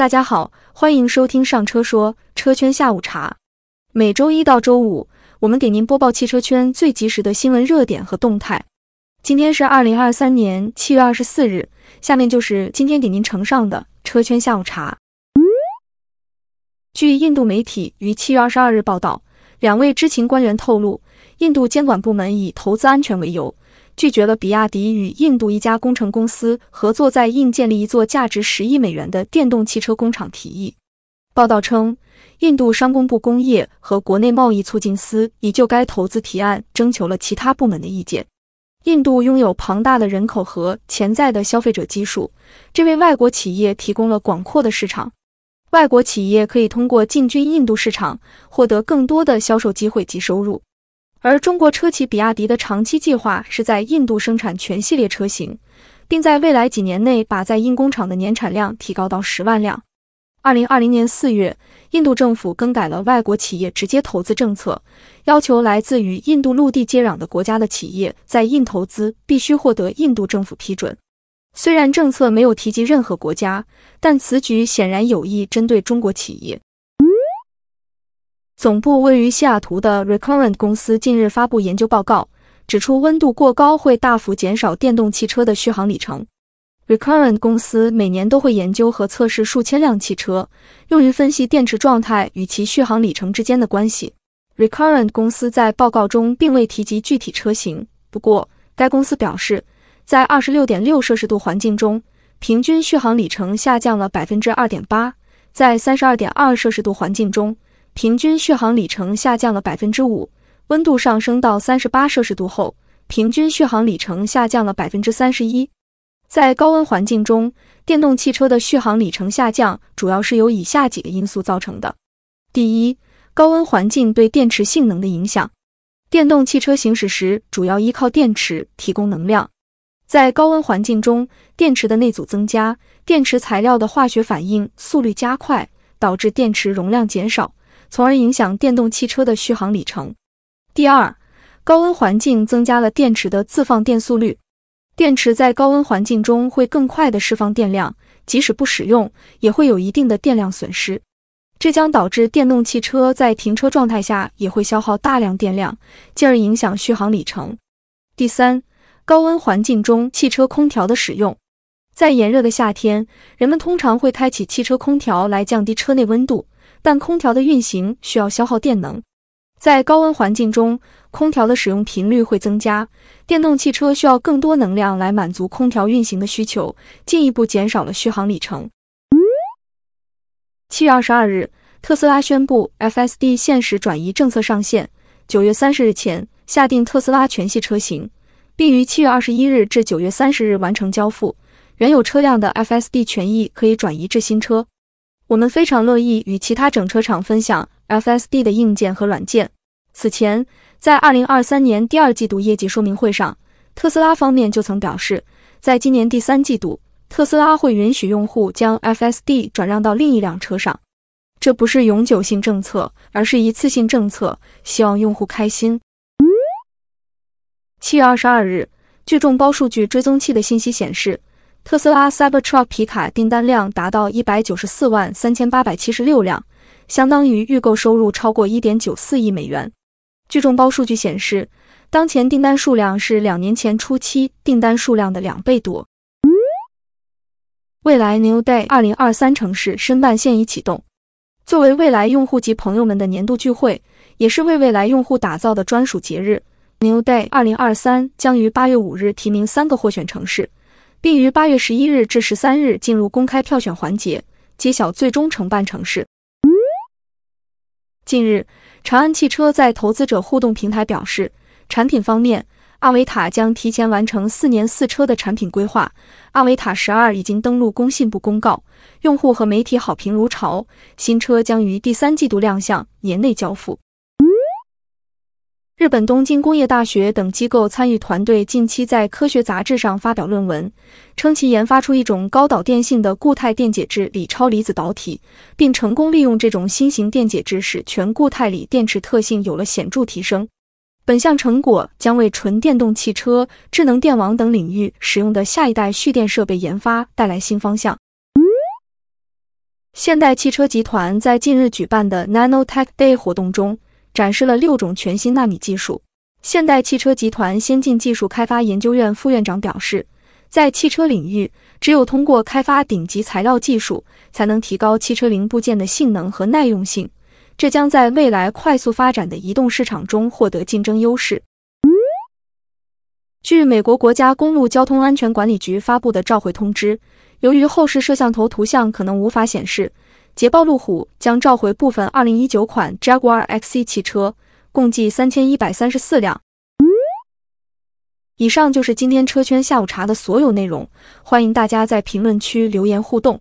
大家好，欢迎收听上车说车圈下午茶。每周一到周五，我们给您播报汽车圈最及时的新闻热点和动态。今天是二零二三年七月二十四日，下面就是今天给您呈上的车圈下午茶。据印度媒体于七月二十二日报道，两位知情官员透露，印度监管部门以投资安全为由。拒绝了比亚迪与印度一家工程公司合作在印建立一座价值十亿美元的电动汽车工厂提议。报道称，印度商工部工业和国内贸易促进司已就该投资提案征求了其他部门的意见。印度拥有庞大的人口和潜在的消费者基数，这为外国企业提供了广阔的市场。外国企业可以通过进军印度市场获得更多的销售机会及收入。而中国车企比亚迪的长期计划是在印度生产全系列车型，并在未来几年内把在印工厂的年产量提高到十万辆。二零二零年四月，印度政府更改了外国企业直接投资政策，要求来自与印度陆地接壤的国家的企业在印投资必须获得印度政府批准。虽然政策没有提及任何国家，但此举显然有意针对中国企业。总部位于西雅图的 Recurrent 公司近日发布研究报告，指出温度过高会大幅减少电动汽车的续航里程。Recurrent 公司每年都会研究和测试数千辆汽车，用于分析电池状态与其续航里程之间的关系。Recurrent 公司在报告中并未提及具体车型，不过该公司表示，在二十六点六摄氏度环境中，平均续航里程下降了百分之二点八；在三十二点二摄氏度环境中，平均续航里程下降了百分之五，温度上升到三十八摄氏度后，平均续航里程下降了百分之三十一。在高温环境中，电动汽车的续航里程下降主要是由以下几个因素造成的：第一，高温环境对电池性能的影响。电动汽车行驶时主要依靠电池提供能量，在高温环境中，电池的内阻增加，电池材料的化学反应速率加快，导致电池容量减少。从而影响电动汽车的续航里程。第二，高温环境增加了电池的自放电速率，电池在高温环境中会更快的释放电量，即使不使用，也会有一定的电量损失，这将导致电动汽车在停车状态下也会消耗大量电量，进而影响续航里程。第三，高温环境中汽车空调的使用，在炎热的夏天，人们通常会开启汽车空调来降低车内温度。但空调的运行需要消耗电能，在高温环境中，空调的使用频率会增加，电动汽车需要更多能量来满足空调运行的需求，进一步减少了续航里程。七月二十二日，特斯拉宣布 FSD 限时转移政策上线，九月三十日前下定特斯拉全系车型，并于七月二十一日至九月三十日完成交付，原有车辆的 FSD 权益可以转移至新车。我们非常乐意与其他整车厂分享 FSD 的硬件和软件。此前，在2023年第二季度业绩说明会上，特斯拉方面就曾表示，在今年第三季度，特斯拉会允许用户将 FSD 转让到另一辆车上。这不是永久性政策，而是一次性政策，希望用户开心。七月二十二日，据众包数据追踪器的信息显示。特斯拉 Cybertruck 皮卡订单量达到一百九十四万三千八百七十六辆，相当于预购收入超过一点九四亿美元。据众包数据显示，当前订单数量是两年前初期订单数量的两倍多。未来 New Day 二零二三城市申办现已启动，作为未来用户及朋友们的年度聚会，也是为未来用户打造的专属节日。New Day 二零二三将于八月五日提名三个获选城市。并于八月十一日至十三日进入公开票选环节，揭晓最终承办城市。近日，长安汽车在投资者互动平台表示，产品方面，阿维塔将提前完成四年四车的产品规划。阿维塔十二已经登录工信部公告，用户和媒体好评如潮。新车将于第三季度亮相，年内交付。日本东京工业大学等机构参与团队近期在科学杂志上发表论文，称其研发出一种高导电性的固态电解质锂超离子导体，并成功利用这种新型电解质，使全固态锂电池特性有了显著提升。本项成果将为纯电动汽车、智能电网等领域使用的下一代蓄电设备研发带来新方向。现代汽车集团在近日举办的 Nanotech Day 活动中，展示了六种全新纳米技术。现代汽车集团先进技术开发研究院副院长表示，在汽车领域，只有通过开发顶级材料技术，才能提高汽车零部件的性能和耐用性，这将在未来快速发展的移动市场中获得竞争优势。据美国国家公路交通安全管理局发布的召回通知，由于后视摄像头图像可能无法显示，捷豹路虎将召回部分2019款 Jaguar XE 汽车。共计三千一百三十四辆。以上就是今天车圈下午茶的所有内容，欢迎大家在评论区留言互动。